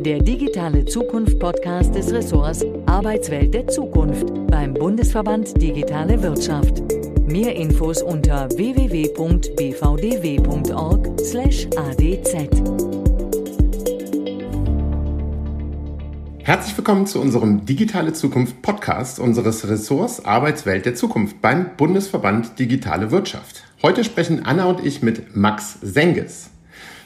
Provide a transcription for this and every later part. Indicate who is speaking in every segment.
Speaker 1: der digitale Zukunft-Podcast des Ressorts Arbeitswelt der Zukunft beim Bundesverband Digitale Wirtschaft. Mehr Infos unter www.bvdw.org/adz.
Speaker 2: Herzlich willkommen zu unserem Digitale Zukunft Podcast unseres Ressorts Arbeitswelt der Zukunft beim Bundesverband Digitale Wirtschaft. Heute sprechen Anna und ich mit Max Senges.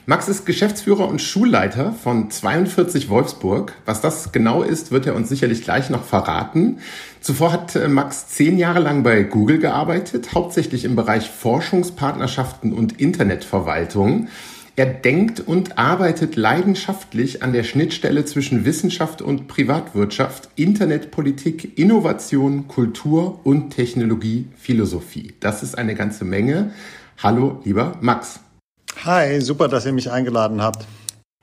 Speaker 2: Max ist Geschäftsführer und Schulleiter von 42 Wolfsburg. Was das genau ist, wird er uns sicherlich gleich noch verraten. Zuvor hat äh, Max zehn Jahre lang bei Google gearbeitet, hauptsächlich im Bereich Forschungspartnerschaften und Internetverwaltung. Er denkt und arbeitet leidenschaftlich an der Schnittstelle zwischen Wissenschaft und Privatwirtschaft, Internetpolitik, Innovation, Kultur und Technologie, Philosophie. Das ist eine ganze Menge. Hallo, lieber Max.
Speaker 3: Hi, super, dass ihr mich eingeladen habt.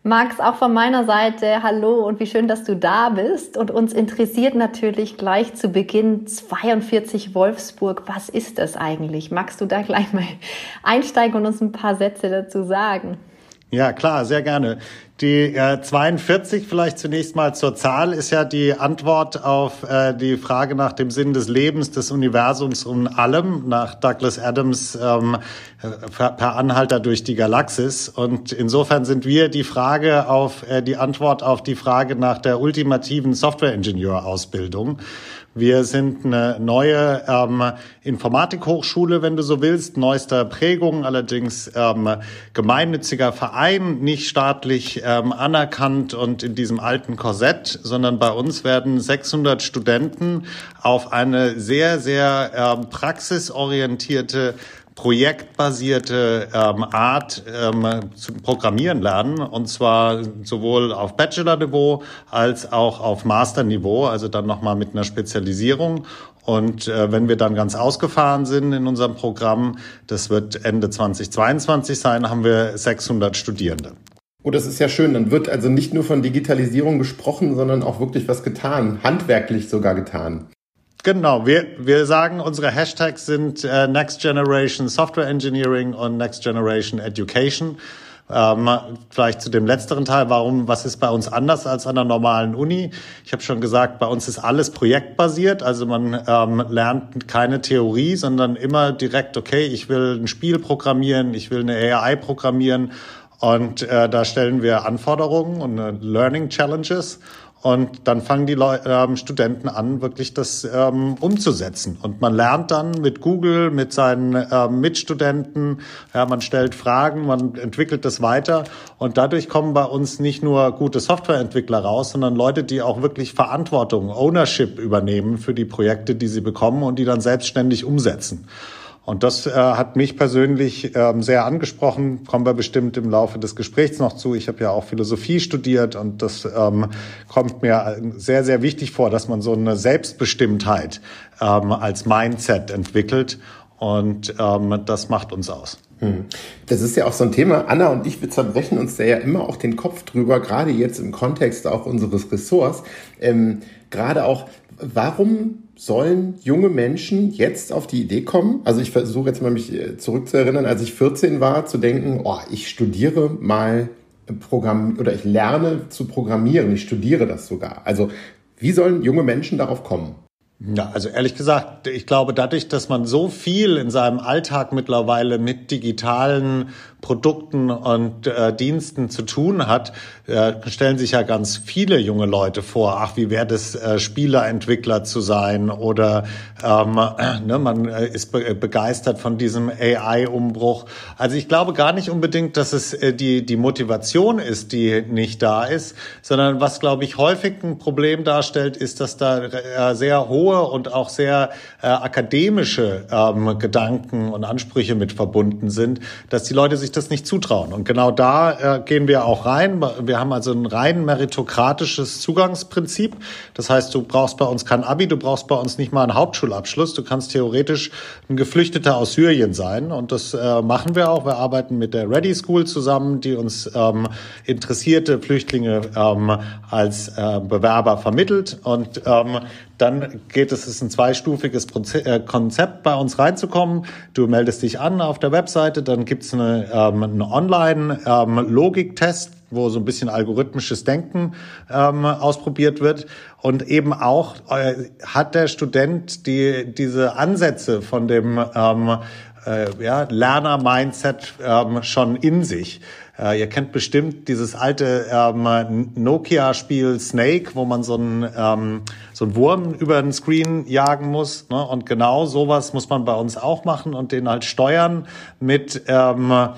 Speaker 4: Max, auch von meiner Seite, hallo und wie schön, dass du da bist. Und uns interessiert natürlich gleich zu Beginn 42 Wolfsburg. Was ist das eigentlich? Magst du da gleich mal einsteigen und uns ein paar Sätze dazu sagen?
Speaker 3: Ja, klar, sehr gerne. Die äh, 42 vielleicht zunächst mal zur Zahl ist ja die Antwort auf äh, die Frage nach dem Sinn des Lebens, des Universums und allem nach Douglas Adams ähm, per Anhalter durch die Galaxis. Und insofern sind wir die Frage auf äh, die Antwort auf die Frage nach der ultimativen Software-Ingenieur-Ausbildung. Wir sind eine neue ähm, Informatikhochschule, wenn du so willst, neuester Prägung, allerdings ähm, gemeinnütziger Verein, nicht staatlich ähm, anerkannt und in diesem alten Korsett, sondern bei uns werden 600 Studenten auf eine sehr, sehr ähm, praxisorientierte projektbasierte ähm, Art ähm, zu programmieren lernen und zwar sowohl auf Bachelor-Niveau als auch auf Master-Niveau, also dann nochmal mit einer Spezialisierung. Und äh, wenn wir dann ganz ausgefahren sind in unserem Programm, das wird Ende 2022 sein, haben wir 600 Studierende.
Speaker 2: Oh, das ist ja schön. Dann wird also nicht nur von Digitalisierung gesprochen, sondern auch wirklich was getan, handwerklich sogar getan.
Speaker 3: Genau, wir, wir sagen, unsere Hashtags sind äh, Next Generation Software Engineering und Next Generation Education. Ähm, vielleicht zu dem letzteren Teil, warum, was ist bei uns anders als an der normalen Uni? Ich habe schon gesagt, bei uns ist alles projektbasiert, also man ähm, lernt keine Theorie, sondern immer direkt, okay, ich will ein Spiel programmieren, ich will eine AI programmieren und äh, da stellen wir Anforderungen und äh, Learning Challenges und dann fangen die Leu ähm, Studenten an, wirklich das ähm, umzusetzen. Und man lernt dann mit Google, mit seinen ähm, Mitstudenten, ja, man stellt Fragen, man entwickelt das weiter. Und dadurch kommen bei uns nicht nur gute Softwareentwickler raus, sondern Leute, die auch wirklich Verantwortung, Ownership übernehmen für die Projekte, die sie bekommen und die dann selbstständig umsetzen. Und das äh, hat mich persönlich ähm, sehr angesprochen, kommen wir bestimmt im Laufe des Gesprächs noch zu. Ich habe ja auch Philosophie studiert und das ähm, kommt mir sehr, sehr wichtig vor, dass man so eine Selbstbestimmtheit ähm, als Mindset entwickelt und ähm, das macht uns aus.
Speaker 2: Hm. Das ist ja auch so ein Thema. Anna und ich, wir zerbrechen uns da ja immer auch den Kopf drüber, gerade jetzt im Kontext auch unseres Ressorts. Ähm, gerade auch, warum sollen junge Menschen jetzt auf die Idee kommen? Also ich versuche jetzt mal mich äh, zurückzuerinnern, als ich 14 war, zu denken, oh, ich studiere mal Programm oder ich lerne zu programmieren, ich studiere das sogar. Also wie sollen junge Menschen darauf kommen?
Speaker 3: Ja, also ehrlich gesagt, ich glaube, dadurch, dass man so viel in seinem Alltag mittlerweile mit digitalen Produkten und äh, Diensten zu tun hat, äh, stellen sich ja ganz viele junge Leute vor, ach, wie wäre das, äh, Spielerentwickler zu sein oder ähm, äh, ne, man äh, ist be begeistert von diesem AI-Umbruch. Also ich glaube gar nicht unbedingt, dass es äh, die, die Motivation ist, die nicht da ist, sondern was, glaube ich, häufig ein Problem darstellt, ist, dass da sehr hohe und auch sehr äh, akademische ähm, Gedanken und Ansprüche mit verbunden sind, dass die Leute sich sich das nicht zutrauen. Und genau da äh, gehen wir auch rein. Wir haben also ein rein meritokratisches Zugangsprinzip. Das heißt, du brauchst bei uns kein Abi, du brauchst bei uns nicht mal einen Hauptschulabschluss. Du kannst theoretisch ein Geflüchteter aus Syrien sein. Und das äh, machen wir auch. Wir arbeiten mit der Ready School zusammen, die uns ähm, interessierte Flüchtlinge ähm, als äh, Bewerber vermittelt. Und ähm, dann geht es, es ist ein zweistufiges äh, Konzept, bei uns reinzukommen. Du meldest dich an auf der Webseite, dann gibt's eine, ähm, einen Online-Logiktest, ähm, wo so ein bisschen algorithmisches Denken ähm, ausprobiert wird. Und eben auch äh, hat der Student die, diese Ansätze von dem ähm, äh, ja, Lerner-Mindset ähm, schon in sich. Äh, ihr kennt bestimmt dieses alte ähm, Nokia-Spiel Snake, wo man so einen, ähm, so einen Wurm über den Screen jagen muss. Ne? Und genau sowas muss man bei uns auch machen und den halt steuern mit ähm,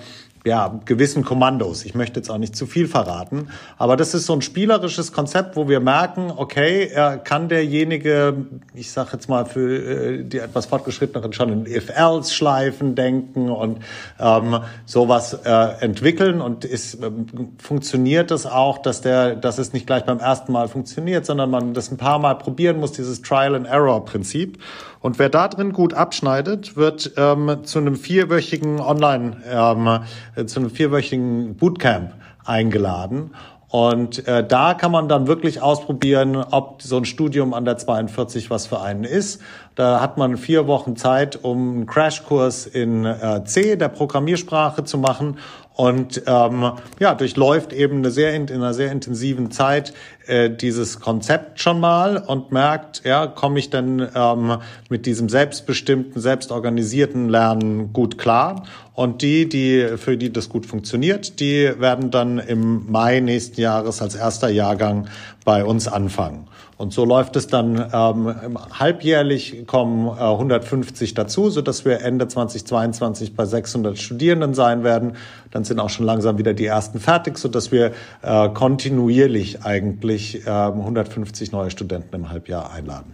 Speaker 3: ja, gewissen Kommandos. Ich möchte jetzt auch nicht zu viel verraten, aber das ist so ein spielerisches Konzept, wo wir merken, okay, er kann derjenige, ich sage jetzt mal für äh, die etwas fortgeschritteneren schon in If-Else-Schleifen denken und ähm, sowas äh, entwickeln und ist, äh, funktioniert das auch, dass der, dass es nicht gleich beim ersten Mal funktioniert, sondern man das ein paar Mal probieren muss, dieses Trial-and-Error-Prinzip. Und wer da drin gut abschneidet, wird ähm, zu einem vierwöchigen Online, ähm, äh, zu einem vierwöchigen Bootcamp eingeladen. Und äh, da kann man dann wirklich ausprobieren, ob so ein Studium an der 42 was für einen ist. Da hat man vier Wochen Zeit, um einen Crashkurs in äh, C, der Programmiersprache, zu machen und ähm, ja, durchläuft eben eine sehr in, in einer sehr intensiven Zeit äh, dieses Konzept schon mal und merkt, ja, komme ich denn ähm, mit diesem selbstbestimmten, selbstorganisierten Lernen gut klar? Und die, die für die das gut funktioniert, die werden dann im Mai nächsten Jahres als erster Jahrgang bei uns anfangen. Und so läuft es dann ähm, halbjährlich kommen äh, 150 dazu, so dass wir Ende 2022 bei 600 Studierenden sein werden. Dann sind auch schon langsam wieder die ersten fertig, so dass wir äh, kontinuierlich eigentlich äh, 150 neue Studenten im Halbjahr einladen.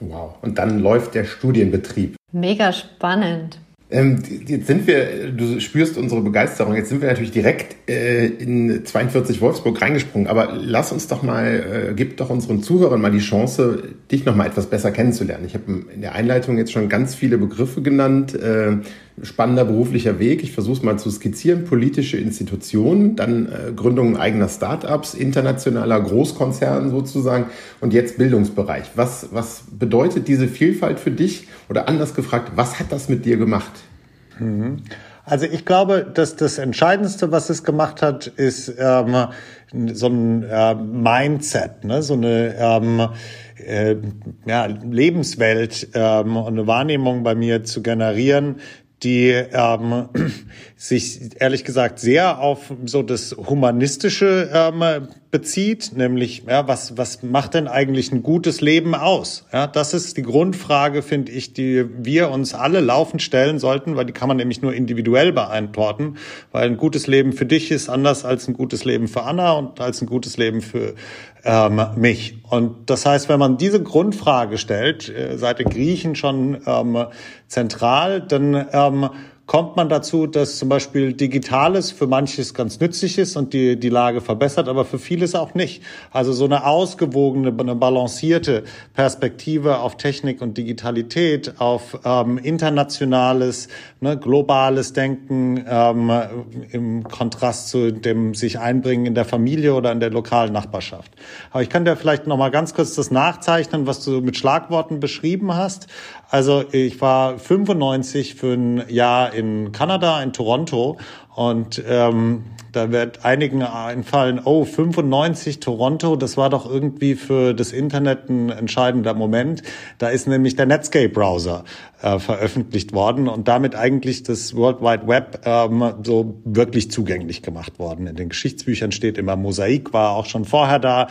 Speaker 2: Wow. Und dann läuft der Studienbetrieb.
Speaker 4: Mega spannend.
Speaker 2: Ähm, jetzt sind wir, du spürst unsere Begeisterung, jetzt sind wir natürlich direkt äh, in 42 Wolfsburg reingesprungen, aber lass uns doch mal, äh, gib doch unseren Zuhörern mal die Chance, dich noch mal etwas besser kennenzulernen. Ich habe in der Einleitung jetzt schon ganz viele Begriffe genannt, äh, spannender beruflicher Weg, ich versuche es mal zu skizzieren, politische Institutionen, dann äh, Gründung eigener Startups, internationaler Großkonzern sozusagen und jetzt Bildungsbereich. Was, was bedeutet diese Vielfalt für dich? Oder anders gefragt, was hat das mit dir gemacht?
Speaker 3: Mhm. Also ich glaube, dass das Entscheidendste, was es gemacht hat, ist ähm, so ein äh, Mindset, ne? so eine ähm, äh, ja, Lebenswelt ähm, und eine Wahrnehmung bei mir zu generieren, die ähm, sich ehrlich gesagt sehr auf so das Humanistische ähm, bezieht, nämlich ja, was was macht denn eigentlich ein gutes Leben aus? Ja, das ist die Grundfrage, finde ich, die wir uns alle laufend stellen sollten, weil die kann man nämlich nur individuell beantworten, weil ein gutes Leben für dich ist anders als ein gutes Leben für Anna und als ein gutes Leben für ähm, mich. Und das heißt, wenn man diese Grundfrage stellt, äh, seit den Griechen schon ähm, zentral, dann ähm, kommt man dazu, dass zum Beispiel Digitales für manches ganz nützlich ist und die, die Lage verbessert, aber für vieles auch nicht. Also so eine ausgewogene, eine balancierte Perspektive auf Technik und Digitalität, auf ähm, internationales, ne, globales Denken ähm, im Kontrast zu dem sich einbringen in der Familie oder in der lokalen Nachbarschaft. Aber ich kann dir vielleicht noch mal ganz kurz das nachzeichnen, was du mit Schlagworten beschrieben hast. Also ich war 95 für ein Jahr in Kanada, in Toronto und ähm, da wird einigen einfallen, oh, 95 Toronto, das war doch irgendwie für das Internet ein entscheidender Moment. Da ist nämlich der Netscape-Browser äh, veröffentlicht worden und damit eigentlich das World Wide Web ähm, so wirklich zugänglich gemacht worden. In den Geschichtsbüchern steht immer, Mosaik war auch schon vorher da.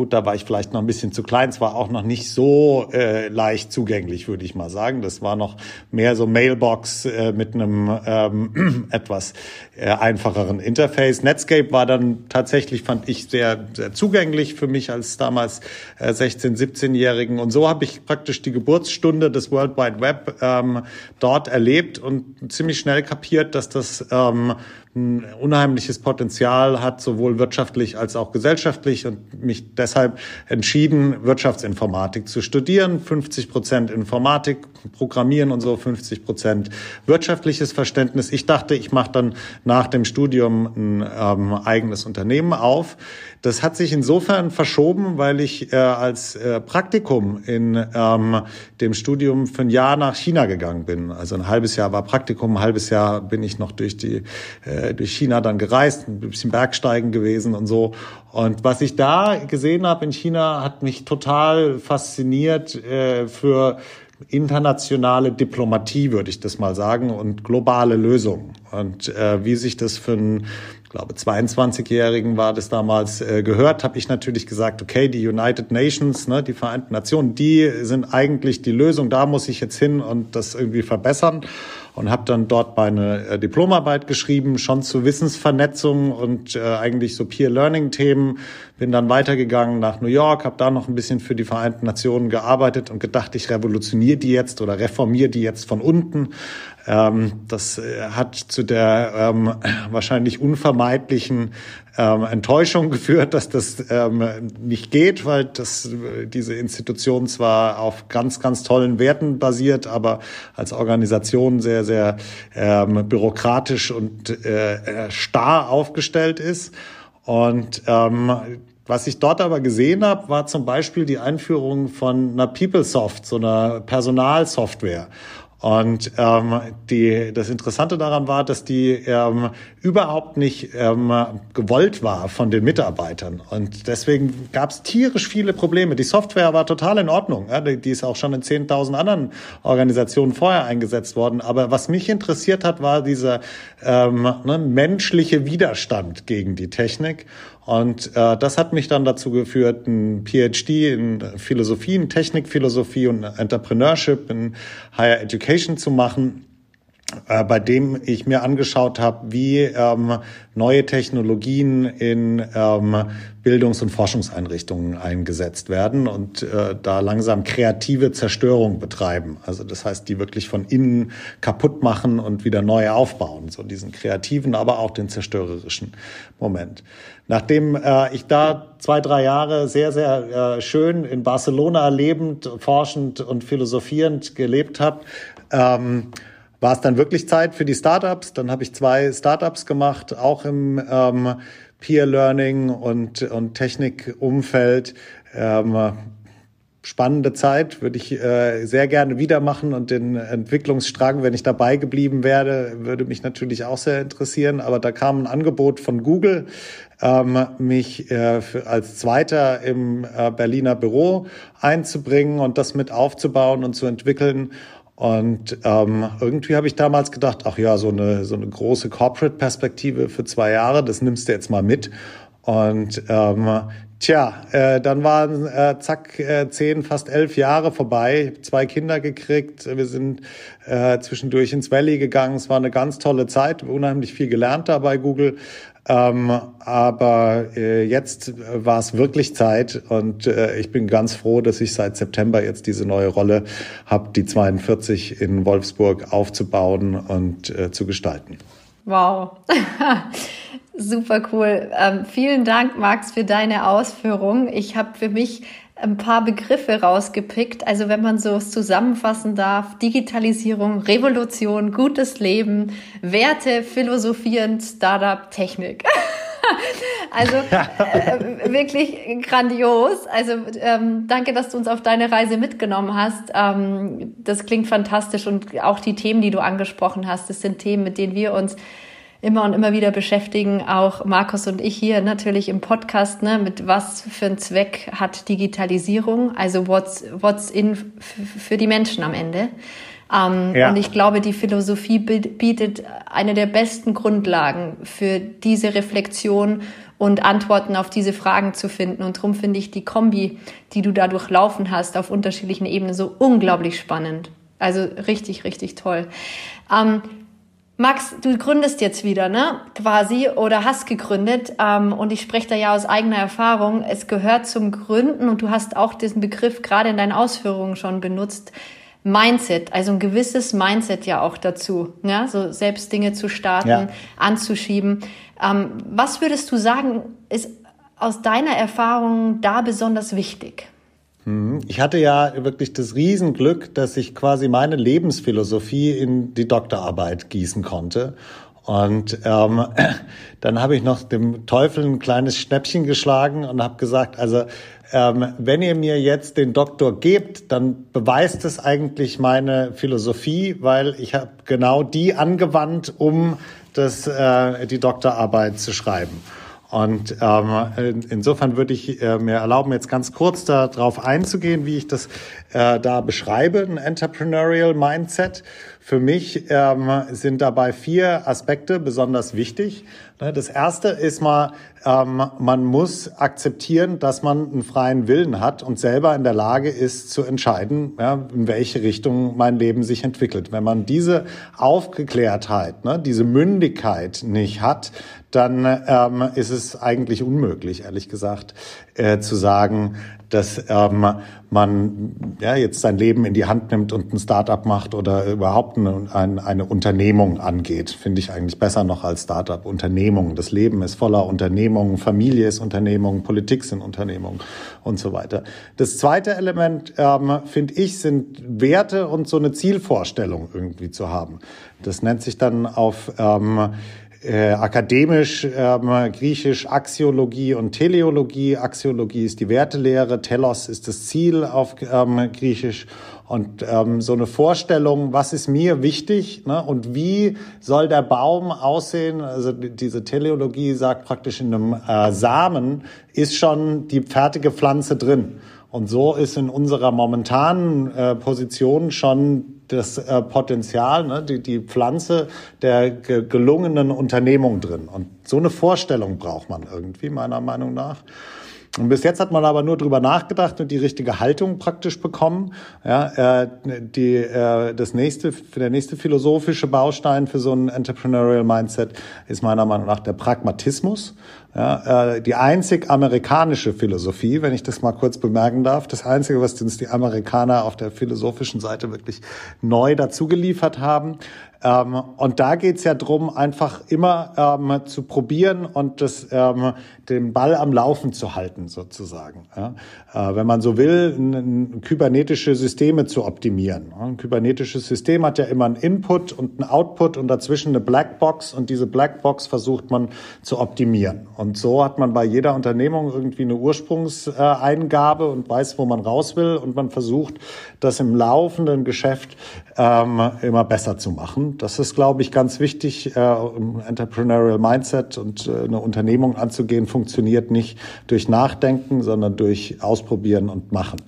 Speaker 3: Gut, da war ich vielleicht noch ein bisschen zu klein. Es war auch noch nicht so äh, leicht zugänglich, würde ich mal sagen. Das war noch mehr so Mailbox äh, mit einem ähm, etwas äh, einfacheren Interface. Netscape war dann tatsächlich, fand ich, sehr, sehr zugänglich für mich als damals äh, 16-, 17-Jährigen. Und so habe ich praktisch die Geburtsstunde des World Wide Web ähm, dort erlebt und ziemlich schnell kapiert, dass das ähm, ein unheimliches Potenzial hat, sowohl wirtschaftlich als auch gesellschaftlich und mich deshalb entschieden, Wirtschaftsinformatik zu studieren. 50 Prozent Informatik, Programmieren und so, 50 Prozent wirtschaftliches Verständnis. Ich dachte, ich mache dann nach dem Studium ein ähm, eigenes Unternehmen auf. Das hat sich insofern verschoben, weil ich äh, als äh, Praktikum in ähm, dem Studium für ein Jahr nach China gegangen bin. Also ein halbes Jahr war Praktikum, ein halbes Jahr bin ich noch durch die äh, durch China dann gereist, ein bisschen Bergsteigen gewesen und so. Und was ich da gesehen habe in China, hat mich total fasziniert äh, für internationale Diplomatie, würde ich das mal sagen, und globale Lösungen. Und äh, wie sich das für ich glaube, 22-Jährigen war das damals äh, gehört, habe ich natürlich gesagt, okay, die United Nations, ne, die Vereinten Nationen, die sind eigentlich die Lösung, da muss ich jetzt hin und das irgendwie verbessern und habe dann dort meine äh, Diplomarbeit geschrieben, schon zu Wissensvernetzung und äh, eigentlich so Peer-Learning-Themen. Bin dann weitergegangen nach New York, habe da noch ein bisschen für die Vereinten Nationen gearbeitet und gedacht, ich revolutioniere die jetzt oder reformiere die jetzt von unten. Ähm, das äh, hat zu der ähm, wahrscheinlich unvermeidlichen ähm, Enttäuschung geführt, dass das nicht geht, weil das, diese Institution zwar auf ganz, ganz tollen Werten basiert, aber als Organisation sehr, sehr bürokratisch und äh, starr aufgestellt ist. Und ähm, was ich dort aber gesehen habe, war zum Beispiel die Einführung von einer PeopleSoft, so einer Personalsoftware. Und ähm, die, das Interessante daran war, dass die ähm, überhaupt nicht ähm, gewollt war von den Mitarbeitern. Und deswegen gab es tierisch viele Probleme. Die Software war total in Ordnung. Ja, die ist auch schon in 10.000 anderen Organisationen vorher eingesetzt worden. Aber was mich interessiert hat, war dieser ähm, ne, menschliche Widerstand gegen die Technik. Und äh, das hat mich dann dazu geführt, ein PhD in Philosophie, in Technikphilosophie und Entrepreneurship in Higher Education zu machen äh, bei dem ich mir angeschaut habe, wie ähm, neue Technologien in ähm, Bildungs- und Forschungseinrichtungen eingesetzt werden und äh, da langsam kreative Zerstörung betreiben. Also das heißt, die wirklich von innen kaputt machen und wieder neu aufbauen. So diesen kreativen, aber auch den zerstörerischen Moment. Nachdem äh, ich da zwei, drei Jahre sehr, sehr äh, schön in Barcelona lebend, forschend und philosophierend gelebt habe, ähm, war es dann wirklich Zeit für die Startups. Dann habe ich zwei Startups gemacht, auch im ähm, Peer Learning und, und Technikumfeld. Ähm, spannende Zeit, würde ich äh, sehr gerne wieder machen und den Entwicklungsstrang, wenn ich dabei geblieben wäre, würde mich natürlich auch sehr interessieren. Aber da kam ein Angebot von Google, ähm, mich äh, als Zweiter im äh, Berliner Büro einzubringen und das mit aufzubauen und zu entwickeln. Und ähm, irgendwie habe ich damals gedacht, ach ja, so eine, so eine große Corporate-Perspektive für zwei Jahre, das nimmst du jetzt mal mit. Und ähm, tja, äh, dann waren äh, zack äh, zehn, fast elf Jahre vorbei. Zwei Kinder gekriegt. Wir sind äh, zwischendurch ins Valley gegangen. Es war eine ganz tolle Zeit, unheimlich viel gelernt da bei Google. Ähm, aber äh, jetzt war es wirklich Zeit und äh, ich bin ganz froh, dass ich seit September jetzt diese neue Rolle habe, die 42 in Wolfsburg aufzubauen und äh, zu gestalten.
Speaker 4: Wow. Super cool. Ähm, vielen Dank, Max, für deine Ausführung. Ich habe für mich ein paar Begriffe rausgepickt. Also wenn man so zusammenfassen darf, Digitalisierung, Revolution, gutes Leben, Werte, philosophierend, Startup, Technik. also äh, wirklich grandios. Also ähm, danke, dass du uns auf deine Reise mitgenommen hast. Ähm, das klingt fantastisch und auch die Themen, die du angesprochen hast, das sind Themen, mit denen wir uns immer und immer wieder beschäftigen, auch Markus und ich hier natürlich im Podcast, ne, mit was für einen Zweck hat Digitalisierung, also what's, what's in für die Menschen am Ende. Ähm, ja. Und ich glaube, die Philosophie bietet eine der besten Grundlagen für diese Reflexion und Antworten auf diese Fragen zu finden. Und darum finde ich die Kombi, die du da durchlaufen hast, auf unterschiedlichen Ebenen so unglaublich spannend. Also richtig, richtig toll. Ähm, Max, du gründest jetzt wieder, ne? Quasi oder hast gegründet. Ähm, und ich spreche da ja aus eigener Erfahrung. Es gehört zum Gründen und du hast auch diesen Begriff gerade in deinen Ausführungen schon benutzt. Mindset, also ein gewisses Mindset ja auch dazu, ja, so selbst Dinge zu starten, ja. anzuschieben. Ähm, was würdest du sagen, ist aus deiner Erfahrung da besonders wichtig?
Speaker 3: Mhm. Ich hatte ja wirklich das Riesenglück, dass ich quasi meine Lebensphilosophie in die Doktorarbeit gießen konnte. Und ähm, dann habe ich noch dem Teufel ein kleines Schnäppchen geschlagen und habe gesagt, also ähm, wenn ihr mir jetzt den Doktor gebt, dann beweist es eigentlich meine Philosophie, weil ich habe genau die angewandt, um das, äh, die Doktorarbeit zu schreiben. Und ähm, insofern würde ich äh, mir erlauben, jetzt ganz kurz darauf einzugehen, wie ich das äh, da beschreibe, ein Entrepreneurial Mindset. Für mich ähm, sind dabei vier Aspekte besonders wichtig. Ne, das erste ist mal, ähm, man muss akzeptieren, dass man einen freien Willen hat und selber in der Lage ist zu entscheiden, ja, in welche Richtung mein Leben sich entwickelt. Wenn man diese Aufgeklärtheit, ne, diese Mündigkeit nicht hat, dann ähm, ist es eigentlich unmöglich, ehrlich gesagt, äh, zu sagen, dass ähm, man ja, jetzt sein Leben in die Hand nimmt und ein Startup macht oder überhaupt eine, eine, eine Unternehmung angeht. Finde ich eigentlich besser noch als Startup. Unternehmung. Das Leben ist voller Unternehmungen, Familie ist Unternehmung, Politik sind Unternehmung und so weiter. Das zweite Element, ähm, finde ich, sind Werte und so eine Zielvorstellung irgendwie zu haben. Das nennt sich dann auf ähm, äh, akademisch ähm, griechisch Axiologie und Teleologie. Axiologie ist die Wertelehre, Telos ist das Ziel auf ähm, griechisch. Und ähm, so eine Vorstellung, was ist mir wichtig ne, und wie soll der Baum aussehen? Also diese Teleologie sagt praktisch in einem äh, Samen ist schon die fertige Pflanze drin. Und so ist in unserer momentanen äh, Position schon das äh, Potenzial, ne, die, die Pflanze der ge gelungenen Unternehmung drin. Und so eine Vorstellung braucht man irgendwie, meiner Meinung nach. Und bis jetzt hat man aber nur drüber nachgedacht und die richtige Haltung praktisch bekommen. Ja, äh, die, äh, das nächste, der nächste philosophische Baustein für so ein Entrepreneurial Mindset ist meiner Meinung nach der Pragmatismus. Ja, äh, die einzig amerikanische Philosophie, wenn ich das mal kurz bemerken darf, das Einzige, was uns die Amerikaner auf der philosophischen Seite wirklich neu dazugeliefert haben, ähm, und da geht's ja drum, einfach immer ähm, zu probieren und das, ähm, den Ball am Laufen zu halten, sozusagen. Ja? Äh, wenn man so will, kybernetische Systeme zu optimieren. Ein kybernetisches System hat ja immer einen Input und einen Output und dazwischen eine Blackbox und diese Blackbox versucht man zu optimieren. Und so hat man bei jeder Unternehmung irgendwie eine Ursprungseingabe und weiß, wo man raus will und man versucht, das im laufenden Geschäft ähm, immer besser zu machen. Das ist, glaube ich, ganz wichtig. Äh, um Entrepreneurial Mindset und äh, eine Unternehmung anzugehen, funktioniert nicht durch Nachdenken, sondern durch Ausprobieren und Machen.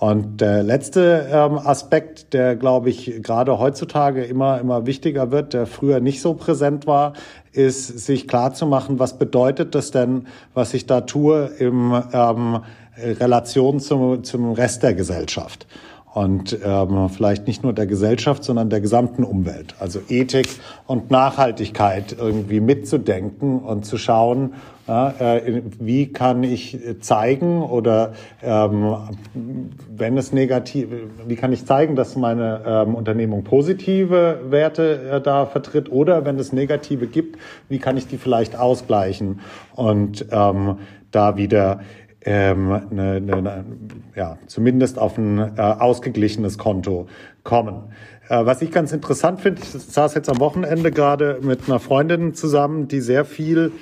Speaker 3: Und der letzte ähm, Aspekt, der, glaube ich, gerade heutzutage immer, immer wichtiger wird, der früher nicht so präsent war, ist, sich klarzumachen, was bedeutet das denn, was ich da tue, im ähm, Relation zum, zum Rest der Gesellschaft und ähm, vielleicht nicht nur der Gesellschaft, sondern der gesamten Umwelt. Also Ethik und Nachhaltigkeit irgendwie mitzudenken und zu schauen, äh, wie kann ich zeigen oder ähm, wenn es negativ, wie kann ich zeigen, dass meine ähm, Unternehmung positive Werte äh, da vertritt oder wenn es negative gibt, wie kann ich die vielleicht ausgleichen und ähm, da wieder ähm, eine, eine, ja, zumindest auf ein äh, ausgeglichenes Konto kommen. Äh, was ich ganz interessant finde, ich saß jetzt am Wochenende gerade mit einer Freundin zusammen, die sehr viel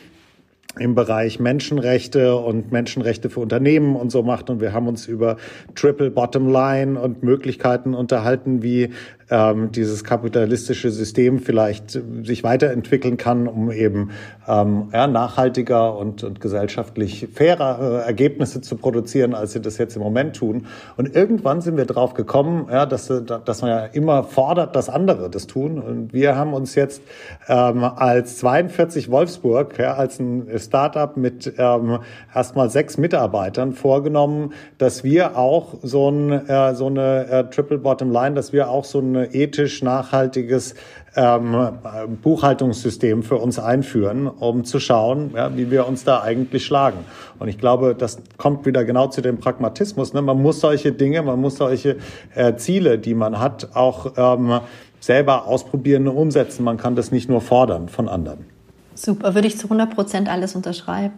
Speaker 3: im Bereich Menschenrechte und Menschenrechte für Unternehmen und so macht. Und wir haben uns über Triple Bottom Line und Möglichkeiten unterhalten, wie ähm, dieses kapitalistische System vielleicht sich weiterentwickeln kann, um eben ähm, ja, nachhaltiger und, und gesellschaftlich fairer Ergebnisse zu produzieren, als sie das jetzt im Moment tun. Und irgendwann sind wir drauf gekommen, ja, dass, dass man ja immer fordert, dass andere das tun. Und wir haben uns jetzt ähm, als 42 Wolfsburg, ja, als ein Startup mit ähm, erstmal sechs Mitarbeitern vorgenommen, dass wir auch so, ein, äh, so eine äh, Triple Bottom Line, dass wir auch so eine ethisch nachhaltiges ähm, Buchhaltungssystem für uns einführen, um zu schauen, ja, wie wir uns da eigentlich schlagen. Und ich glaube, das kommt wieder genau zu dem Pragmatismus. Ne? Man muss solche Dinge, man muss solche äh, Ziele, die man hat, auch ähm, selber ausprobieren und umsetzen. Man kann das nicht nur fordern von anderen.
Speaker 4: Super, würde ich zu 100 Prozent alles unterschreiben.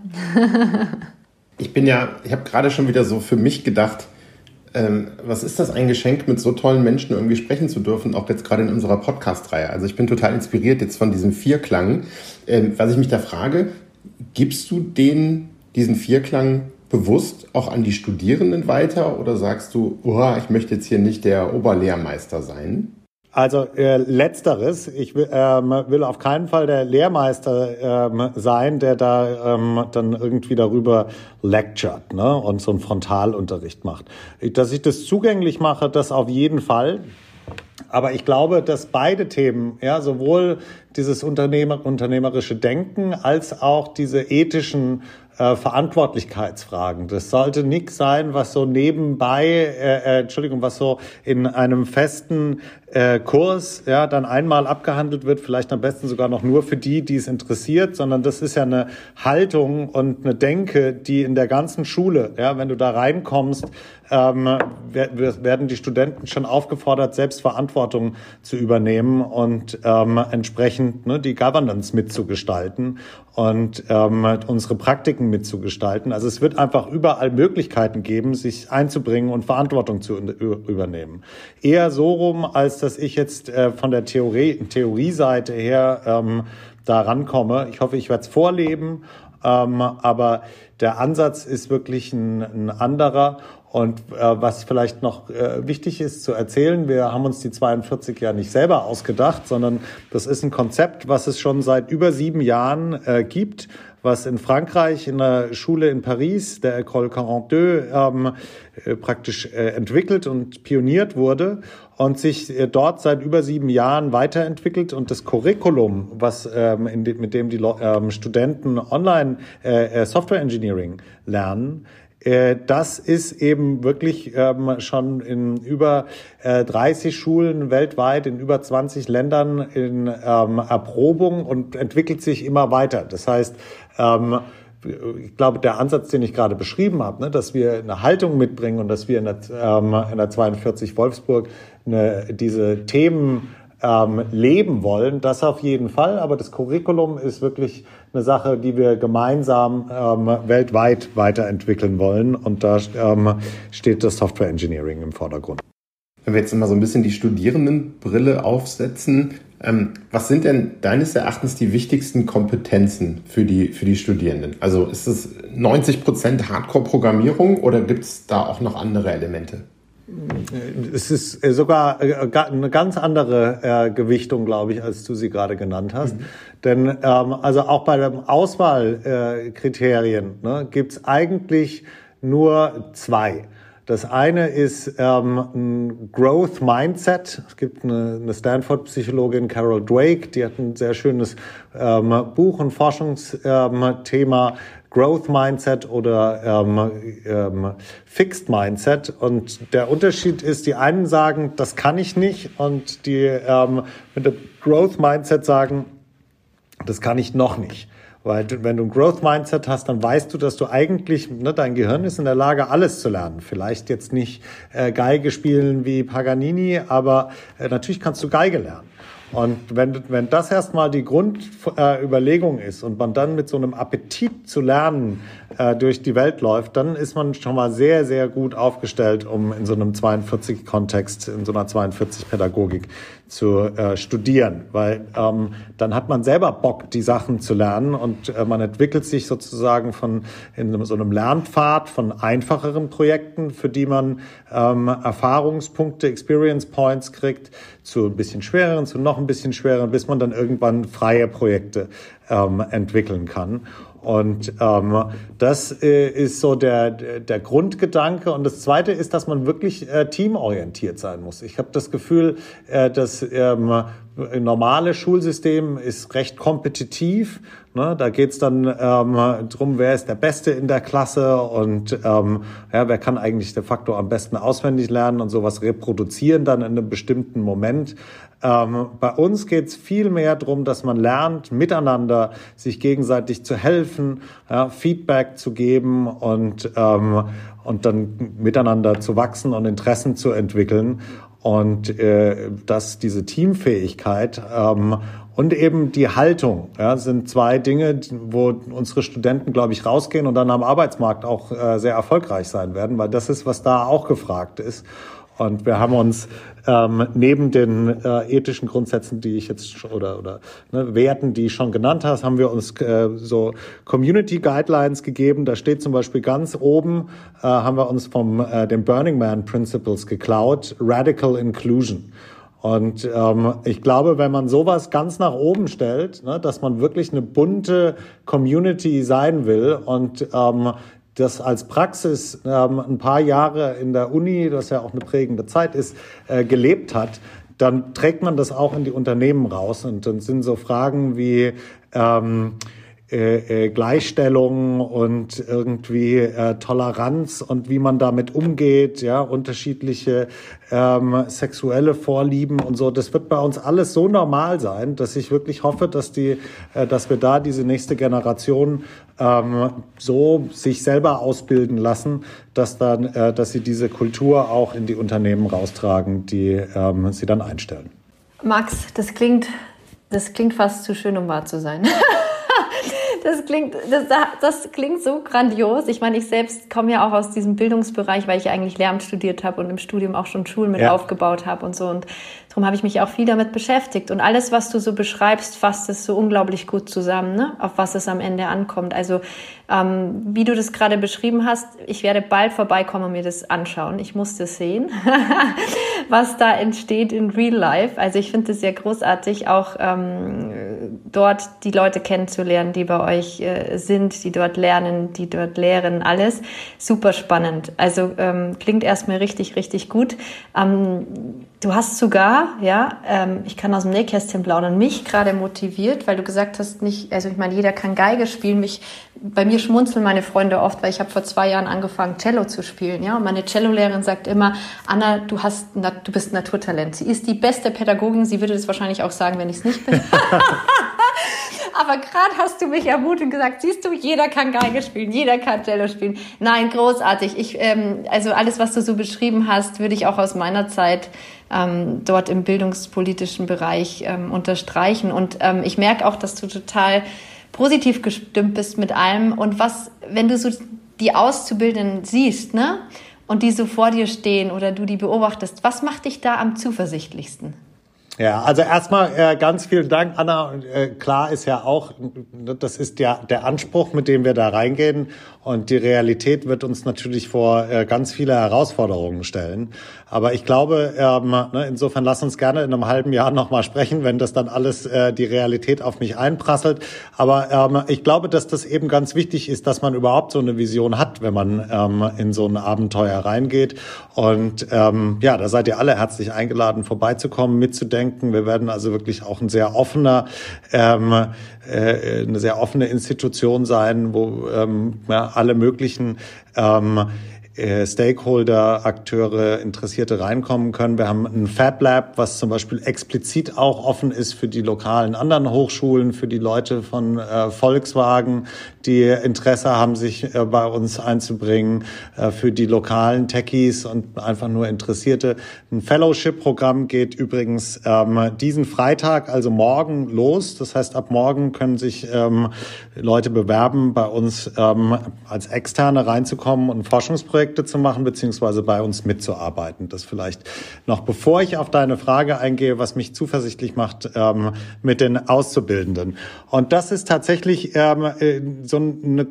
Speaker 2: ich bin ja, ich habe gerade schon wieder so für mich gedacht, ähm, was ist das ein Geschenk, mit so tollen Menschen irgendwie sprechen zu dürfen, auch jetzt gerade in unserer Podcast-Reihe. Also ich bin total inspiriert jetzt von diesem Vierklang. Ähm, was ich mich da frage, gibst du den, diesen Vierklang bewusst auch an die Studierenden weiter oder sagst du, oh, ich möchte jetzt hier nicht der Oberlehrmeister sein?
Speaker 3: Also äh, letzteres, ich will, ähm, will auf keinen Fall der Lehrmeister ähm, sein, der da ähm, dann irgendwie darüber lectured ne, und so einen Frontalunterricht macht. Dass ich das zugänglich mache, das auf jeden Fall. Aber ich glaube, dass beide Themen, ja, sowohl dieses Unternehmer, unternehmerische Denken als auch diese ethischen äh, Verantwortlichkeitsfragen. Das sollte nichts sein, was so nebenbei, äh, äh, Entschuldigung, was so in einem festen äh, Kurs ja dann einmal abgehandelt wird, vielleicht am besten sogar noch nur für die, die es interessiert, sondern das ist ja eine Haltung und eine Denke, die in der ganzen Schule, ja, wenn du da reinkommst, ähm, werden die Studenten schon aufgefordert, selbst Verantwortung zu übernehmen und ähm, entsprechend ne, die Governance mitzugestalten und ähm, unsere Praktiken mitzugestalten. Also es wird einfach überall Möglichkeiten geben, sich einzubringen und Verantwortung zu übernehmen. Eher so rum, als dass ich jetzt äh, von der Theorie, Theorieseite her ähm, da rankomme. Ich hoffe, ich werde es vorleben, ähm, aber der Ansatz ist wirklich ein, ein anderer. Und äh, was vielleicht noch äh, wichtig ist zu erzählen, wir haben uns die 42 ja nicht selber ausgedacht, sondern das ist ein Konzept, was es schon seit über sieben Jahren äh, gibt, was in Frankreich in der Schule in Paris, der École 42, ähm, äh, praktisch äh, entwickelt und pioniert wurde und sich äh, dort seit über sieben Jahren weiterentwickelt. Und das Curriculum, was ähm, de, mit dem die ähm, Studenten online äh, äh, Software Engineering lernen, das ist eben wirklich ähm, schon in über 30 Schulen weltweit, in über 20 Ländern in ähm, Erprobung und entwickelt sich immer weiter. Das heißt, ähm, ich glaube, der Ansatz, den ich gerade beschrieben habe, ne, dass wir eine Haltung mitbringen und dass wir in der, ähm, in der 42 Wolfsburg eine, diese Themen ähm, leben wollen, das auf jeden Fall. Aber das Curriculum ist wirklich eine Sache, die wir gemeinsam ähm, weltweit weiterentwickeln wollen. Und da ähm, steht das Software Engineering im Vordergrund.
Speaker 2: Wenn wir jetzt mal so ein bisschen die Studierendenbrille aufsetzen, ähm, was sind denn deines Erachtens die wichtigsten Kompetenzen für die, für die Studierenden? Also ist es 90 Prozent Hardcore-Programmierung oder gibt es da auch noch andere Elemente?
Speaker 3: Es ist äh, sogar äh, eine ganz andere äh, Gewichtung, glaube ich, als du sie gerade genannt hast. Mhm. Denn ähm, also auch bei den Auswahlkriterien ne, gibt es eigentlich nur zwei. Das eine ist ähm, ein Growth Mindset. Es gibt eine, eine Stanford-Psychologin, Carol Drake, die hat ein sehr schönes ähm, Buch und Forschungsthema Growth Mindset oder ähm, ähm, Fixed Mindset. Und der Unterschied ist, die einen sagen, das kann ich nicht, und die ähm, mit dem Growth Mindset sagen, das kann ich noch nicht. Weil wenn du ein Growth Mindset hast, dann weißt du, dass du eigentlich, ne, dein Gehirn ist in der Lage, alles zu lernen. Vielleicht jetzt nicht äh, Geige spielen wie Paganini, aber äh, natürlich kannst du Geige lernen. Und wenn, wenn das erstmal die Grundüberlegung äh, ist und man dann mit so einem Appetit zu lernen äh, durch die Welt läuft, dann ist man schon mal sehr, sehr gut aufgestellt, um in so einem 42-Kontext, in so einer 42-Pädagogik zu äh, studieren. Weil ähm, dann hat man selber Bock, die Sachen zu lernen und äh, man entwickelt sich sozusagen von in so einem Lernpfad von einfacheren Projekten, für die man ähm, Erfahrungspunkte, Experience Points kriegt, zu ein bisschen schwereren, zu noch ein bisschen schwereren, bis man dann irgendwann freie Projekte ähm, entwickeln kann. Und ähm, das äh, ist so der, der Grundgedanke. Und das Zweite ist, dass man wirklich äh, teamorientiert sein muss. Ich habe das Gefühl, äh, dass ähm, normale Schulsystem ist recht kompetitiv. Ne? Da geht's dann ähm, drum, wer ist der Beste in der Klasse und ähm, ja, wer kann eigentlich de facto am besten auswendig lernen und sowas reproduzieren dann in einem bestimmten Moment. Ähm, bei uns geht es viel mehr darum, dass man lernt, miteinander sich gegenseitig zu helfen, ja, Feedback zu geben und, ähm, und dann miteinander zu wachsen und Interessen zu entwickeln. Und äh, dass diese Teamfähigkeit ähm, und eben die Haltung ja, sind zwei Dinge, wo unsere Studenten, glaube ich, rausgehen und dann am Arbeitsmarkt auch äh, sehr erfolgreich sein werden, weil das ist, was da auch gefragt ist. Und wir haben uns ähm, neben den äh, ethischen Grundsätzen, die ich jetzt oder oder ne, Werten, die ich schon genannt hast, haben wir uns äh, so Community Guidelines gegeben. Da steht zum Beispiel ganz oben, äh, haben wir uns vom äh, den Burning Man Principles geklaut, Radical Inclusion. Und ähm, ich glaube, wenn man sowas ganz nach oben stellt, ne, dass man wirklich eine bunte Community sein will und ähm, das als Praxis ähm, ein paar Jahre in der Uni, das ja auch eine prägende Zeit ist, äh, gelebt hat, dann trägt man das auch in die Unternehmen raus. Und dann sind so Fragen wie ähm, äh, äh, Gleichstellung und irgendwie äh, Toleranz und wie man damit umgeht, ja, unterschiedliche ähm, sexuelle Vorlieben und so. Das wird bei uns alles so normal sein, dass ich wirklich hoffe, dass die, äh, dass wir da diese nächste Generation ähm, so sich selber ausbilden lassen, dass dann, äh, dass sie diese Kultur auch in die Unternehmen raustragen, die ähm, sie dann einstellen.
Speaker 4: Max, das klingt, das klingt fast zu schön, um wahr zu sein. Das klingt, das, das klingt so grandios. Ich meine, ich selbst komme ja auch aus diesem Bildungsbereich, weil ich eigentlich Lehramt studiert habe und im Studium auch schon Schulen mit ja. aufgebaut habe und so. Und darum habe ich mich auch viel damit beschäftigt. Und alles, was du so beschreibst, fasst es so unglaublich gut zusammen, ne? auf was es am Ende ankommt. Also ähm, wie du das gerade beschrieben hast, ich werde bald vorbeikommen und mir das anschauen. Ich muss das sehen, was da entsteht in Real Life. Also ich finde es sehr großartig, auch ähm, dort die Leute kennenzulernen, die bei euch äh, sind, die dort lernen, die dort lehren, alles. Super spannend. Also ähm, klingt erstmal richtig, richtig gut. Ähm, du hast sogar, ja, ähm, ich kann aus dem Nähkästchen plaudern, mich gerade motiviert, weil du gesagt hast, nicht, also ich meine, jeder kann Geige spielen, mich bei mir schmunzeln meine Freunde oft, weil ich habe vor zwei Jahren angefangen, Cello zu spielen. Ja, und meine Cellolehrerin sagt immer, Anna, du hast, du bist Naturtalent. Sie ist die beste Pädagogin. Sie würde das wahrscheinlich auch sagen, wenn ich es nicht bin. Aber gerade hast du mich ermutigt und gesagt, siehst du, jeder kann Geige spielen, jeder kann Cello spielen. Nein, großartig. Ich, ähm, also alles, was du so beschrieben hast, würde ich auch aus meiner Zeit ähm, dort im bildungspolitischen Bereich ähm, unterstreichen. Und ähm, ich merke auch, dass du total positiv gestimmt bist mit allem. Und was, wenn du so die Auszubildenden siehst, ne? Und die so vor dir stehen oder du die beobachtest, was macht dich da am zuversichtlichsten?
Speaker 3: Ja, also erstmal äh, ganz vielen Dank, Anna. Äh, klar ist ja auch, das ist ja der Anspruch, mit dem wir da reingehen. Und die Realität wird uns natürlich vor äh, ganz viele Herausforderungen stellen. Aber ich glaube, ähm, ne, insofern lass uns gerne in einem halben Jahr nochmal sprechen, wenn das dann alles äh, die Realität auf mich einprasselt. Aber ähm, ich glaube, dass das eben ganz wichtig ist, dass man überhaupt so eine Vision hat, wenn man ähm, in so ein Abenteuer reingeht. Und ähm, ja, da seid ihr alle herzlich eingeladen, vorbeizukommen, mitzudenken. Wir werden also wirklich auch ein sehr offener ähm, äh, eine sehr offene Institution sein, wo ähm, ja, alle möglichen ähm, äh, Stakeholder, Akteure, Interessierte reinkommen können. Wir haben ein Fab Lab, was zum Beispiel explizit auch offen ist für die lokalen anderen Hochschulen, für die Leute von äh, Volkswagen, die Interesse haben, sich äh, bei uns einzubringen, äh, für die lokalen Techies und einfach nur Interessierte. Ein Fellowship-Programm geht übrigens ähm, diesen Freitag, also morgen, los. Das heißt, ab morgen können sich ähm, Leute bewerben, bei uns ähm, als Externe reinzukommen und Forschungsprojekte zu machen, beziehungsweise bei uns mitzuarbeiten. Das vielleicht noch bevor ich auf deine Frage eingehe, was mich zuversichtlich macht ähm, mit den Auszubildenden. Und das ist tatsächlich ähm, äh, so eine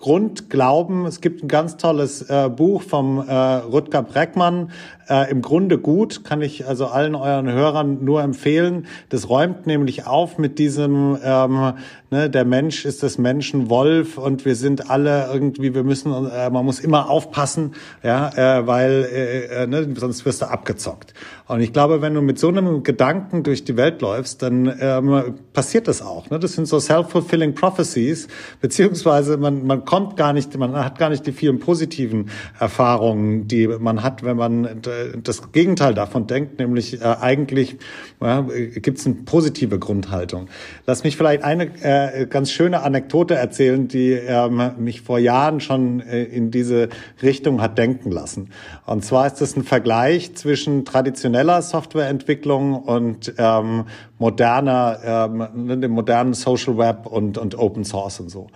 Speaker 3: Grundglauben. Es gibt ein ganz tolles äh, Buch vom äh, Rutger Breckmann, äh, im Grunde gut, kann ich also allen euren Hörern nur empfehlen. Das räumt nämlich auf mit diesem, ähm, ne, der Mensch ist des Menschen Wolf und wir sind alle irgendwie, wir müssen, äh, man muss immer aufpassen, ja, äh, weil äh, äh, ne, sonst wirst du abgezockt. Und ich glaube, wenn du mit so einem Gedanken durch die Welt läufst, dann ähm, passiert das auch. Ne? Das sind so self-fulfilling prophecies, beziehungsweise man, man kommt gar nicht, man hat gar nicht die vielen positiven Erfahrungen, die man hat, wenn man äh, das Gegenteil davon denkt, nämlich äh, eigentlich ja, gibt es eine positive Grundhaltung. Lass mich vielleicht eine äh, ganz schöne Anekdote erzählen, die ähm, mich vor Jahren schon äh, in diese Richtung hat denken lassen. Und zwar ist es ein Vergleich zwischen traditioneller Softwareentwicklung und ähm, moderner, ähm, ne, dem modernen Social Web und, und Open Source und so.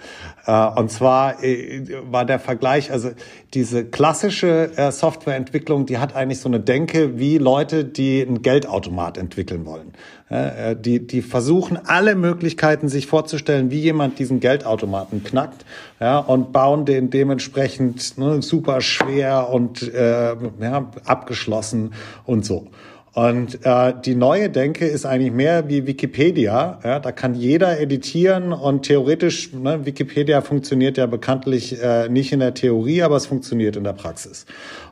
Speaker 3: Äh, und zwar äh, war der Vergleich, also diese klassische äh, Softwareentwicklung, die hat eigentlich so eine Denke wie Leute, die einen Geldautomat entwickeln wollen. Äh, die, die versuchen alle Möglichkeiten sich vorzustellen, wie jemand diesen Geldautomaten knackt ja, und bauen den dementsprechend ne, super schwer und äh, ja, abgeschlossen und so. Und äh, die neue Denke ist eigentlich mehr wie Wikipedia. Ja, da kann jeder editieren und theoretisch, ne, Wikipedia funktioniert ja bekanntlich äh, nicht in der Theorie, aber es funktioniert in der Praxis.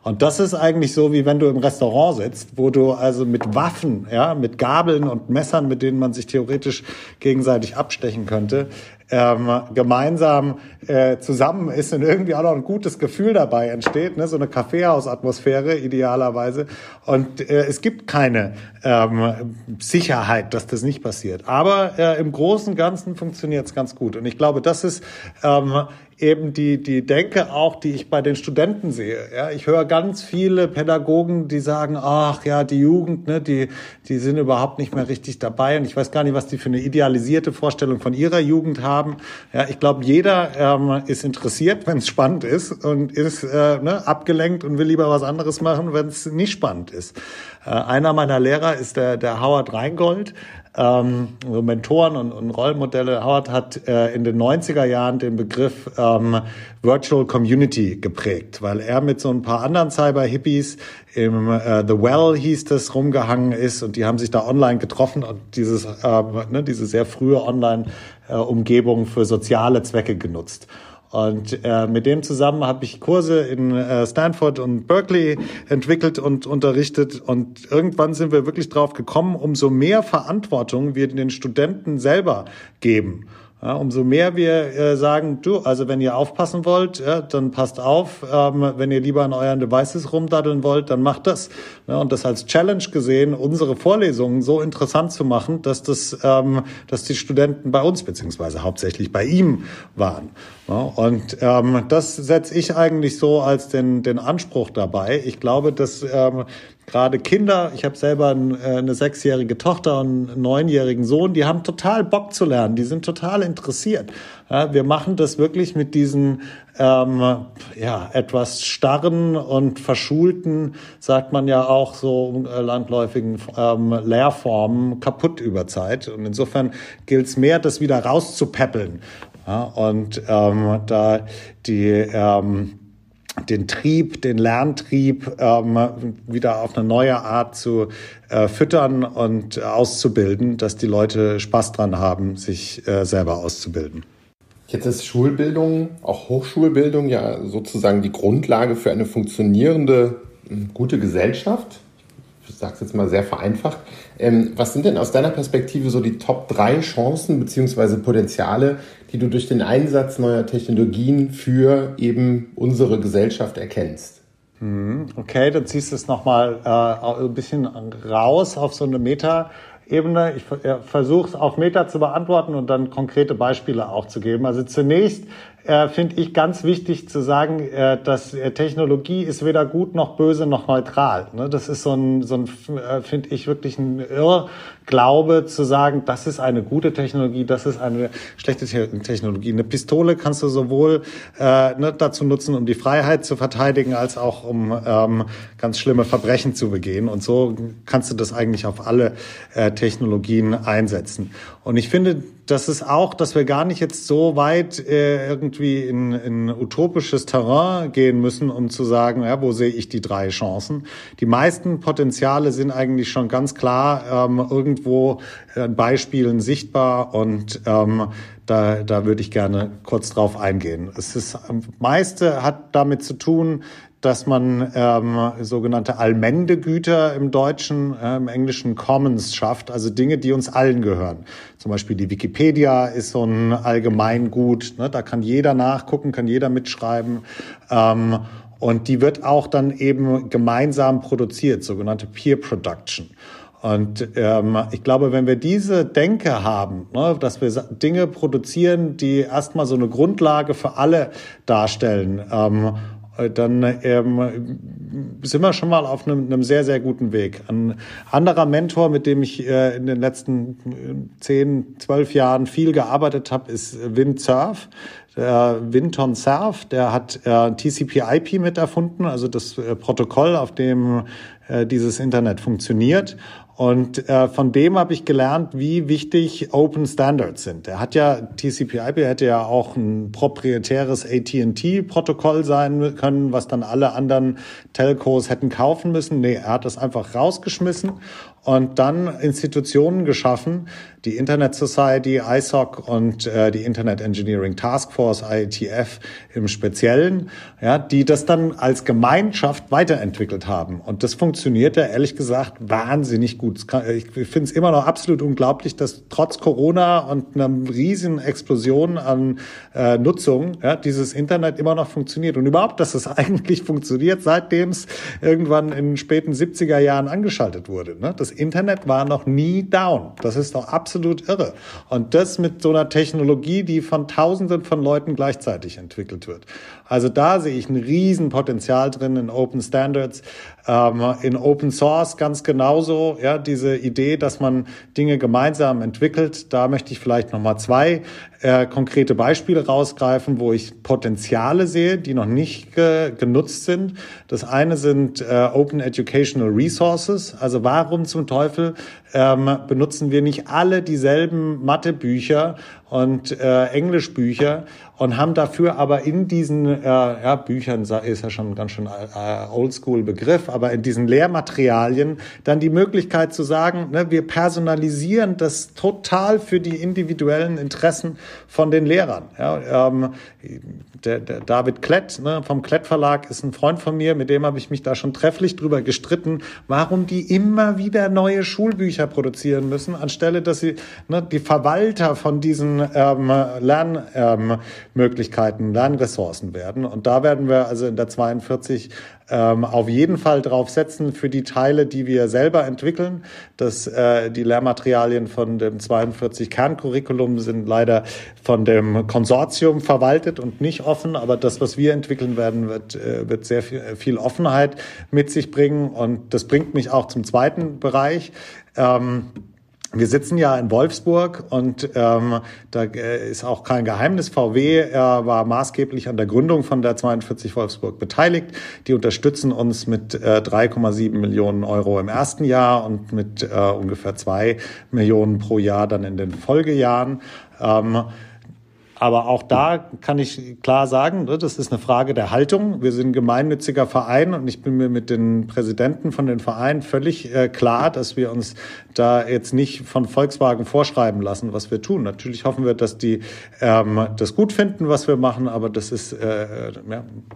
Speaker 3: Und das ist eigentlich so, wie wenn du im Restaurant sitzt, wo du also mit Waffen, ja, mit Gabeln und Messern, mit denen man sich theoretisch gegenseitig abstechen könnte, ähm, gemeinsam äh, zusammen ist und irgendwie auch noch ein gutes Gefühl dabei entsteht, ne? so eine Kaffeehausatmosphäre idealerweise. Und äh, es gibt keine ähm, Sicherheit, dass das nicht passiert. Aber äh, im Großen und Ganzen funktioniert es ganz gut. Und ich glaube, das ist ähm, eben die, die Denke auch, die ich bei den Studenten sehe. Ja, ich höre ganz viele Pädagogen, die sagen, ach ja, die Jugend, ne, die, die sind überhaupt nicht mehr richtig dabei und ich weiß gar nicht, was die für eine idealisierte Vorstellung von ihrer Jugend haben. Ja, ich glaube, jeder ähm, ist interessiert, wenn es spannend ist und ist äh, ne, abgelenkt und will lieber was anderes machen, wenn es nicht spannend ist. Äh, einer meiner Lehrer ist der, der Howard Reingold ähm, Mentoren und, und Rollenmodelle. Howard hat äh, in den 90er Jahren den Begriff ähm, Virtual Community geprägt, weil er mit so ein paar anderen Cyber-Hippies im äh, The Well hieß das rumgehangen ist und die haben sich da online getroffen und dieses äh, ne, diese sehr frühe Online-Umgebung für soziale Zwecke genutzt. Und äh, mit dem zusammen habe ich Kurse in äh, Stanford und Berkeley entwickelt und unterrichtet. Und irgendwann sind wir wirklich drauf gekommen, umso mehr Verantwortung wir den Studenten selber geben. Ja, umso mehr wir äh, sagen, du, also wenn ihr aufpassen wollt, ja, dann passt auf. Ähm, wenn ihr lieber an euren Devices rumdaddeln wollt, dann macht das. Ja, und das als Challenge gesehen, unsere Vorlesungen so interessant zu machen, dass das, ähm, dass die Studenten bei uns beziehungsweise hauptsächlich bei ihm waren. Ja, und ähm, das setze ich eigentlich so als den, den Anspruch dabei. Ich glaube, dass ähm, gerade Kinder, ich habe selber äh, eine sechsjährige Tochter und einen neunjährigen Sohn, die haben total Bock zu lernen, die sind total interessiert. Ja, wir machen das wirklich mit diesen ähm, ja, etwas starren und verschulten, sagt man ja auch so äh, landläufigen ähm, Lehrformen kaputt über Zeit. Und insofern gilt es mehr, das wieder rauszupäppeln. Ja, und ähm, da die ähm, den Trieb, den Lerntrieb ähm, wieder auf eine neue Art zu äh, füttern und auszubilden, dass die Leute Spaß dran haben, sich äh, selber auszubilden.
Speaker 2: Jetzt ist Schulbildung, auch Hochschulbildung ja sozusagen die Grundlage für eine funktionierende, gute Gesellschaft ich sage es jetzt mal sehr vereinfacht. Ähm, was sind denn aus deiner Perspektive so die Top 3 Chancen bzw. Potenziale, die du durch den Einsatz neuer Technologien für eben unsere Gesellschaft erkennst?
Speaker 3: Mhm. Okay, dann ziehst du es nochmal äh, ein bisschen raus auf so eine Meta- Ebene. Ich versuche es auf Meta zu beantworten und dann konkrete Beispiele auch zu geben. Also zunächst äh, finde ich ganz wichtig zu sagen, äh, dass äh, Technologie ist weder gut noch böse noch neutral. Ne? Das ist so ein, so ein äh, finde ich wirklich ein Irrglaube zu sagen, das ist eine gute Technologie, das ist eine schlechte Technologie. Eine Pistole kannst du sowohl äh, ne, dazu nutzen, um die Freiheit zu verteidigen, als auch um ähm, ganz schlimme Verbrechen zu begehen. Und so kannst du das eigentlich auf alle äh, Technologien einsetzen. Und ich finde, das ist auch, dass wir gar nicht jetzt so weit äh, irgendwie in, in utopisches Terrain gehen müssen, um zu sagen, ja, wo sehe ich die drei Chancen. Die meisten Potenziale sind eigentlich schon ganz klar ähm, irgendwo in Beispielen sichtbar und ähm, da, da würde ich gerne kurz drauf eingehen. Es ist, meiste hat damit zu tun, dass man ähm, sogenannte Allmendegüter im Deutschen, äh, im Englischen Commons schafft, also Dinge, die uns allen gehören. Zum Beispiel die Wikipedia ist so ein Allgemeingut, ne? da kann jeder nachgucken, kann jeder mitschreiben. Ähm, und die wird auch dann eben gemeinsam produziert, sogenannte Peer Production. Und ähm, ich glaube, wenn wir diese Denke haben, ne, dass wir Dinge produzieren, die erstmal so eine Grundlage für alle darstellen, ähm, dann ähm, sind wir schon mal auf einem, einem, sehr, sehr guten Weg. Ein anderer Mentor, mit dem ich äh, in den letzten äh, zehn, zwölf Jahren viel gearbeitet habe, ist Windsurf. Der Winton Cerf, der hat äh, TCP/IP mit erfunden, also das äh, Protokoll, auf dem äh, dieses Internet funktioniert. Und äh, von dem habe ich gelernt, wie wichtig Open Standards sind. Er hat ja TCP/IP hätte ja auch ein proprietäres AT&T-Protokoll sein können, was dann alle anderen Telcos hätten kaufen müssen. Nee, er hat das einfach rausgeschmissen und dann Institutionen geschaffen, die Internet Society, ISOC und äh, die Internet Engineering Task Force, IETF im Speziellen, ja, die das dann als Gemeinschaft weiterentwickelt haben. Und das funktioniert ja ehrlich gesagt wahnsinnig gut. Ich finde es immer noch absolut unglaublich, dass trotz Corona und einer riesigen Explosion an äh, Nutzung ja, dieses Internet immer noch funktioniert. Und überhaupt, dass es eigentlich funktioniert, seitdem es irgendwann in den späten 70er Jahren angeschaltet wurde. Ne? Das Internet war noch nie down. Das ist doch absolut irre. Und das mit so einer Technologie, die von Tausenden von Leuten gleichzeitig entwickelt wird. Also da sehe ich ein Riesenpotenzial drin in Open Standards, ähm, in Open Source ganz genauso. Ja, diese Idee, dass man Dinge gemeinsam entwickelt. Da möchte ich vielleicht noch mal zwei äh, konkrete Beispiele rausgreifen, wo ich Potenziale sehe, die noch nicht ge genutzt sind. Das eine sind äh, Open Educational Resources. Also warum zum Teufel ähm, benutzen wir nicht alle dieselben Mathebücher und äh, Englischbücher und haben dafür aber in diesen äh, ja, Büchern, ist ja schon ein ganz schön äh, oldschool Begriff, aber in diesen Lehrmaterialien dann die Möglichkeit zu sagen, ne, wir personalisieren das total für die individuellen Interessen von den Lehrern. Ja, ähm, der, der David Klett ne, vom Klett Verlag ist ein Freund von mir, mit dem habe ich mich da schon trefflich drüber gestritten, warum die immer wieder neue Schulbücher produzieren müssen, anstelle dass sie ne, die Verwalter von diesen ähm, Lernmöglichkeiten, ähm, Lernressourcen werden. Und da werden wir also in der 42 ähm, auf jeden Fall drauf setzen für die Teile, die wir selber entwickeln. Das, äh, die Lehrmaterialien von dem 42 Kerncurriculum sind leider von dem Konsortium verwaltet und nicht offen, aber das, was wir entwickeln werden, wird, äh, wird sehr viel, viel Offenheit mit sich bringen. Und das bringt mich auch zum zweiten Bereich. Ähm, wir sitzen ja in Wolfsburg und ähm, da äh, ist auch kein Geheimnis. VW äh, war maßgeblich an der Gründung von der 42 Wolfsburg beteiligt. Die unterstützen uns mit äh, 3,7 Millionen Euro im ersten Jahr und mit äh, ungefähr zwei Millionen pro Jahr dann in den Folgejahren. Ähm, aber auch da kann ich klar sagen, ne, das ist eine Frage der Haltung. Wir sind ein gemeinnütziger Verein und ich bin mir mit den Präsidenten von den Vereinen völlig äh, klar, dass wir uns da jetzt nicht von Volkswagen vorschreiben lassen, was wir tun. Natürlich hoffen wir, dass die ähm, das gut finden, was wir machen, aber das ist äh,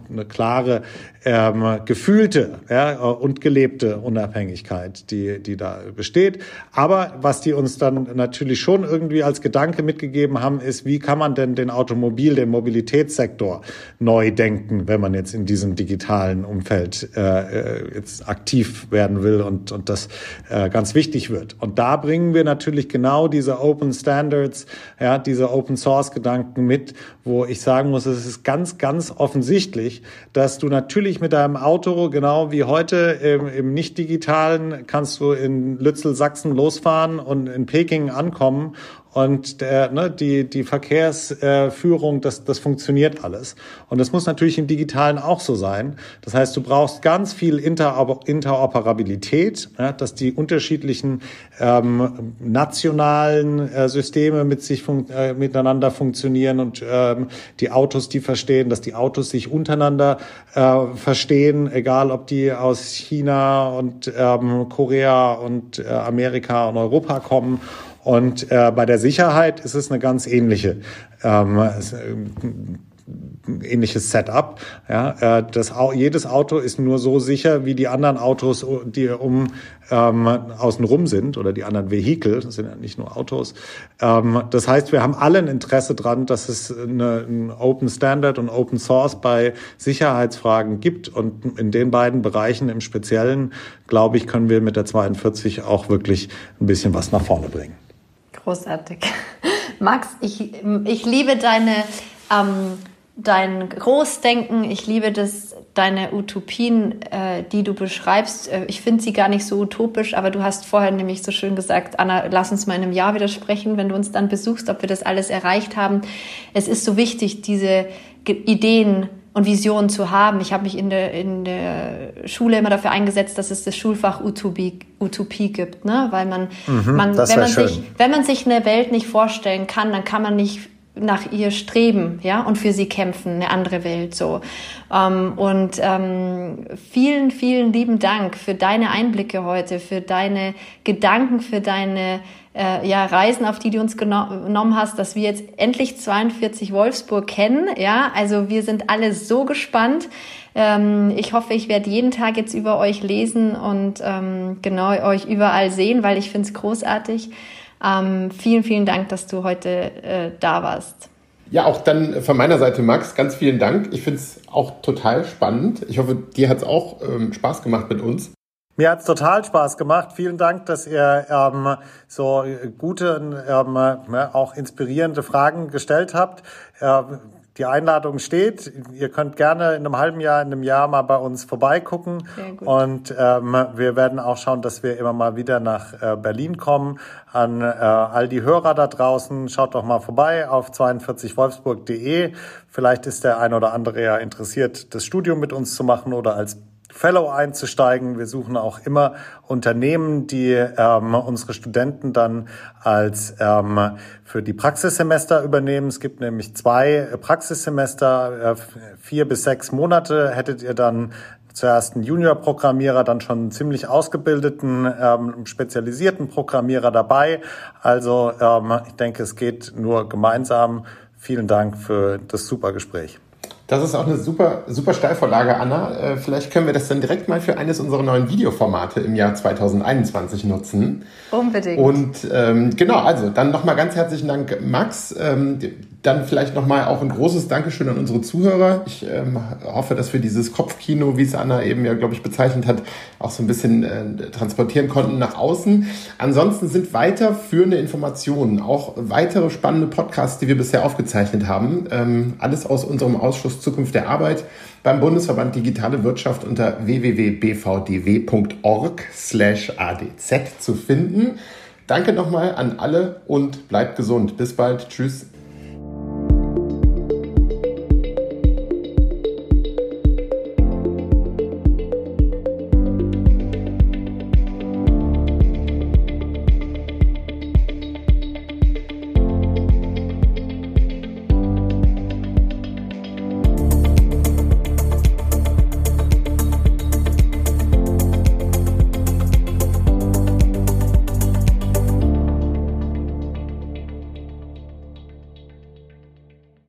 Speaker 3: eine klare, ähm, gefühlte ja, und gelebte Unabhängigkeit, die, die da besteht. Aber was die uns dann natürlich schon irgendwie als Gedanke mitgegeben haben, ist, wie kann man denn den Automobil, den Mobilitätssektor neu denken, wenn man jetzt in diesem digitalen Umfeld äh, äh, jetzt aktiv werden will und, und das äh, ganz wichtig wird. Und da bringen wir natürlich genau diese Open Standards, ja, diese Open Source Gedanken mit, wo ich sagen muss, es ist ganz, ganz offensichtlich, dass du natürlich mit deinem Auto, genau wie heute im, im nicht digitalen, kannst du in Lützel, Sachsen losfahren und in Peking ankommen und der, ne, die, die Verkehrsführung, das, das funktioniert alles. Und das muss natürlich im Digitalen auch so sein. Das heißt, du brauchst ganz viel Inter Interoperabilität, ja, dass die unterschiedlichen ähm, nationalen äh, Systeme mit sich fun äh, miteinander funktionieren und ähm, die Autos, die verstehen, dass die Autos sich untereinander äh, verstehen, egal ob die aus China und ähm, Korea und äh, Amerika und Europa kommen und äh, bei der Sicherheit ist es eine ganz ähnliche. Ähm, es, ähnliches Setup. Ja, äh, das, jedes Auto ist nur so sicher wie die anderen Autos, die um ähm, außenrum sind oder die anderen Vehikel. Das sind ja nicht nur Autos. Ähm, das heißt, wir haben alle ein Interesse dran, dass es eine, ein Open Standard und Open Source bei Sicherheitsfragen gibt. Und in den beiden Bereichen im Speziellen, glaube ich, können wir mit der 42 auch wirklich ein bisschen was nach vorne bringen.
Speaker 4: Großartig. Max, ich, ich liebe deine ähm, dein Großdenken. Ich liebe das, deine Utopien, äh, die du beschreibst. Äh, ich finde sie gar nicht so utopisch, aber du hast vorher nämlich so schön gesagt, Anna, lass uns mal in einem Jahr wieder sprechen, wenn du uns dann besuchst, ob wir das alles erreicht haben. Es ist so wichtig, diese Ideen und Visionen zu haben. Ich habe mich in der, in der Schule immer dafür eingesetzt, dass es das Schulfach Utopie, Utopie gibt, ne? weil man, mhm, man wenn man sich, wenn man sich eine Welt nicht vorstellen kann, dann kann man nicht nach ihr streben, ja, und für sie kämpfen, eine andere Welt so. Ähm, und ähm, vielen, vielen lieben Dank für deine Einblicke heute, für deine Gedanken, für deine äh, ja, Reisen, auf die du uns genommen hast, dass wir jetzt endlich 42 Wolfsburg kennen, ja. Also wir sind alle so gespannt. Ähm, ich hoffe, ich werde jeden Tag jetzt über euch lesen und ähm, genau euch überall sehen, weil ich finde es großartig. Ähm, vielen, vielen Dank, dass du heute äh, da warst.
Speaker 2: Ja, auch dann von meiner Seite, Max, ganz vielen Dank. Ich finde es auch total spannend. Ich hoffe, dir hat es auch ähm, Spaß gemacht mit uns.
Speaker 3: Mir hat es total Spaß gemacht. Vielen Dank, dass ihr ähm, so gute, ähm, auch inspirierende Fragen gestellt habt. Äh, die Einladung steht. Ihr könnt gerne in einem halben Jahr, in einem Jahr mal bei uns vorbeigucken. Und ähm, wir werden auch schauen, dass wir immer mal wieder nach äh, Berlin kommen. An äh, all die Hörer da draußen, schaut doch mal vorbei auf 42wolfsburg.de. Vielleicht ist der ein oder andere ja interessiert, das Studium mit uns zu machen oder als Fellow einzusteigen. Wir suchen auch immer Unternehmen, die ähm, unsere Studenten dann als ähm, für die Praxissemester übernehmen. Es gibt nämlich zwei Praxissemester, äh, vier bis sechs Monate hättet ihr dann zuerst einen Junior-Programmierer, dann schon einen ziemlich ausgebildeten, ähm, spezialisierten Programmierer dabei. Also ähm, ich denke, es geht nur gemeinsam. Vielen Dank für das super Gespräch.
Speaker 2: Das ist auch eine super, super Steilvorlage, Anna. Äh, vielleicht können wir das dann direkt mal für eines unserer neuen Videoformate im Jahr 2021 nutzen.
Speaker 4: Unbedingt.
Speaker 2: Und ähm, genau, also dann nochmal ganz herzlichen Dank, Max. Ähm, dann vielleicht nochmal auch ein großes Dankeschön an unsere Zuhörer. Ich ähm, hoffe, dass wir dieses Kopfkino, wie es Anna eben ja, glaube ich, bezeichnet hat, auch so ein bisschen äh, transportieren konnten nach außen. Ansonsten sind weiterführende Informationen, auch weitere spannende Podcasts, die wir bisher aufgezeichnet haben. Ähm, alles aus unserem Ausschuss Zukunft der Arbeit beim Bundesverband Digitale Wirtschaft unter www.bvdw.org slash adz zu finden. Danke nochmal an alle und bleibt gesund. Bis bald. Tschüss.